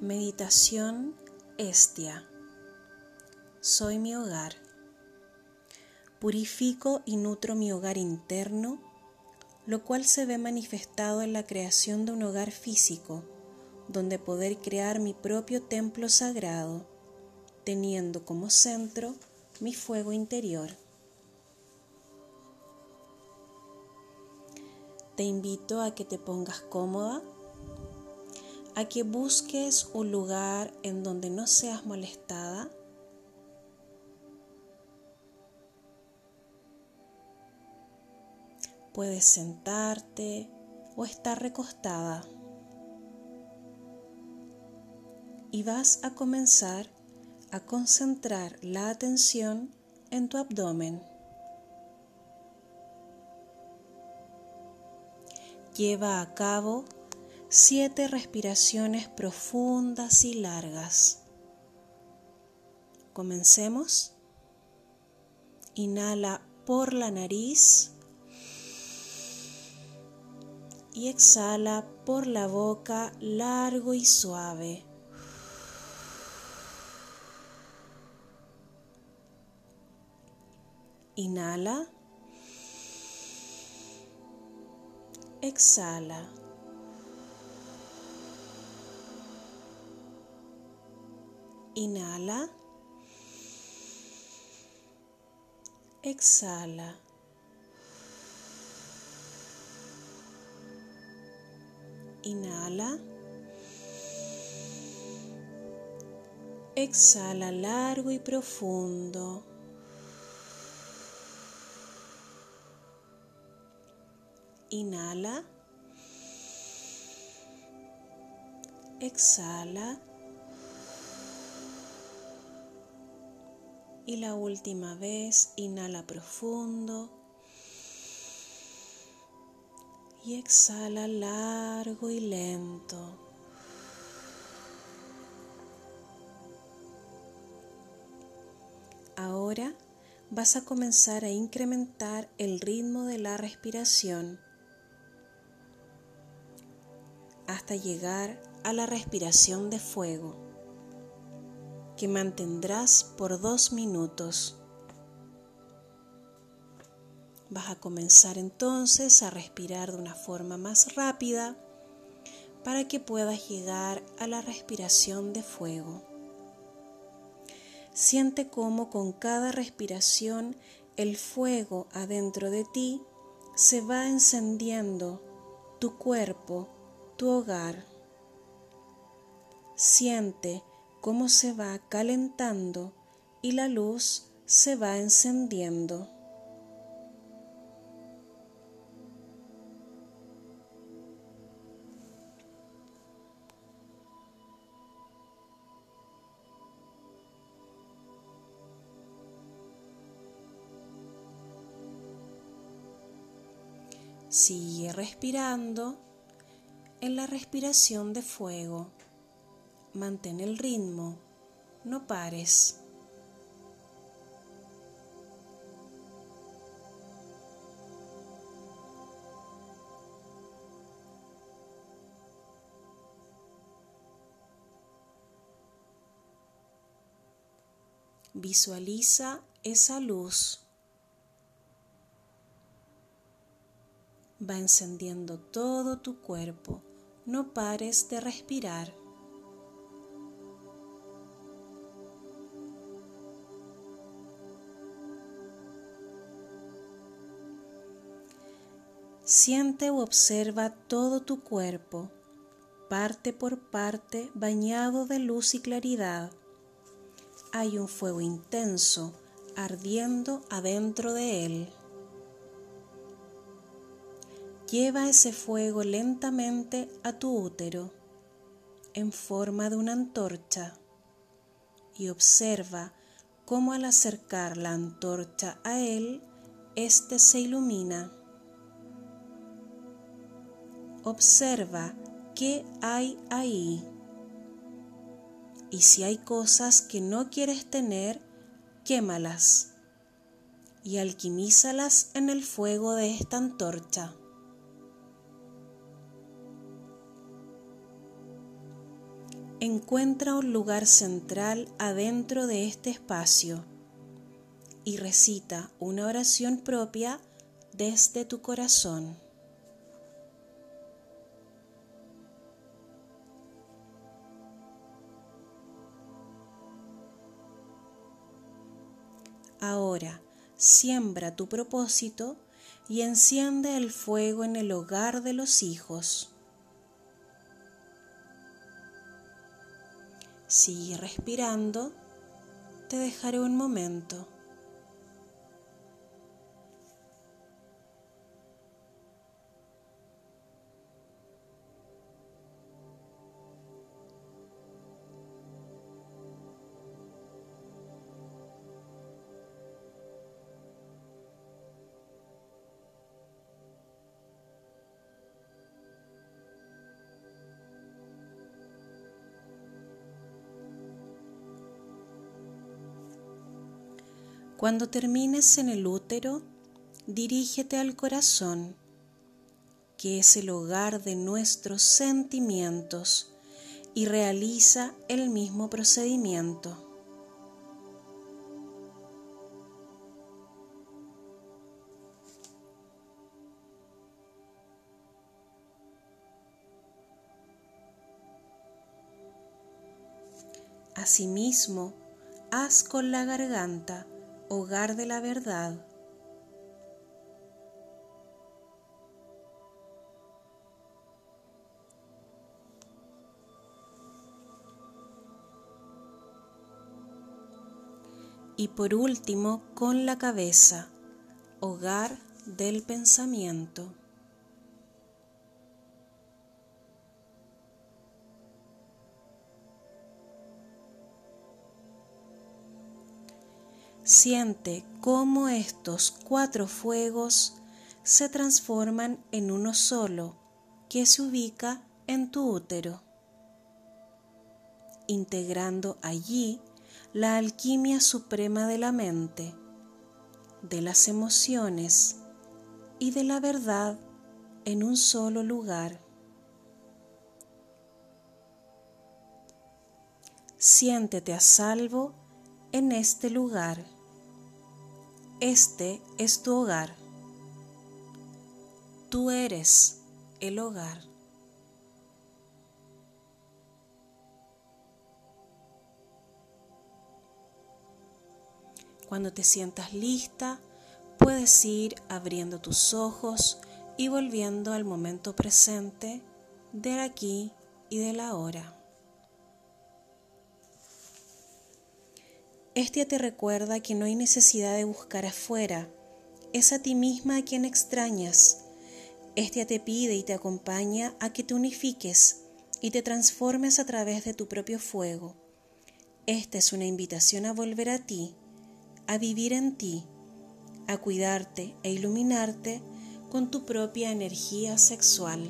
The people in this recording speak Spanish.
Meditación Estia. Soy mi hogar. Purifico y nutro mi hogar interno, lo cual se ve manifestado en la creación de un hogar físico, donde poder crear mi propio templo sagrado, teniendo como centro mi fuego interior. Te invito a que te pongas cómoda a que busques un lugar en donde no seas molestada. Puedes sentarte o estar recostada. Y vas a comenzar a concentrar la atención en tu abdomen. Lleva a cabo siete respiraciones profundas y largas. Comencemos. Inhala por la nariz y exhala por la boca largo y suave. Inhala. Exhala. Inhala. Exhala. Inhala. Exhala largo y profundo. Inhala. Exhala. Y la última vez, inhala profundo. Y exhala largo y lento. Ahora vas a comenzar a incrementar el ritmo de la respiración hasta llegar a la respiración de fuego que mantendrás por dos minutos. Vas a comenzar entonces a respirar de una forma más rápida para que puedas llegar a la respiración de fuego. Siente cómo con cada respiración el fuego adentro de ti se va encendiendo, tu cuerpo, tu hogar. Siente cómo se va calentando y la luz se va encendiendo. Sigue respirando en la respiración de fuego mantén el ritmo, no pares. Visualiza esa luz. Va encendiendo todo tu cuerpo. No pares de respirar. Siente o observa todo tu cuerpo, parte por parte, bañado de luz y claridad. Hay un fuego intenso ardiendo adentro de él. Lleva ese fuego lentamente a tu útero en forma de una antorcha y observa cómo al acercar la antorcha a él, éste se ilumina. Observa qué hay ahí. Y si hay cosas que no quieres tener, quémalas y alquimízalas en el fuego de esta antorcha. encuentra un lugar central adentro de este espacio y recita una oración propia desde tu corazón. Ahora, siembra tu propósito y enciende el fuego en el hogar de los hijos. Sigue respirando, te dejaré un momento. Cuando termines en el útero, dirígete al corazón, que es el hogar de nuestros sentimientos, y realiza el mismo procedimiento. Asimismo, haz con la garganta hogar de la verdad. Y por último, con la cabeza, hogar del pensamiento. Siente cómo estos cuatro fuegos se transforman en uno solo que se ubica en tu útero, integrando allí la alquimia suprema de la mente, de las emociones y de la verdad en un solo lugar. Siéntete a salvo en este lugar. Este es tu hogar. Tú eres el hogar. Cuando te sientas lista, puedes ir abriendo tus ojos y volviendo al momento presente del aquí y de la ahora. Este te recuerda que no hay necesidad de buscar afuera, es a ti misma a quien extrañas. Este te pide y te acompaña a que te unifiques y te transformes a través de tu propio fuego. Esta es una invitación a volver a ti, a vivir en ti, a cuidarte e iluminarte con tu propia energía sexual.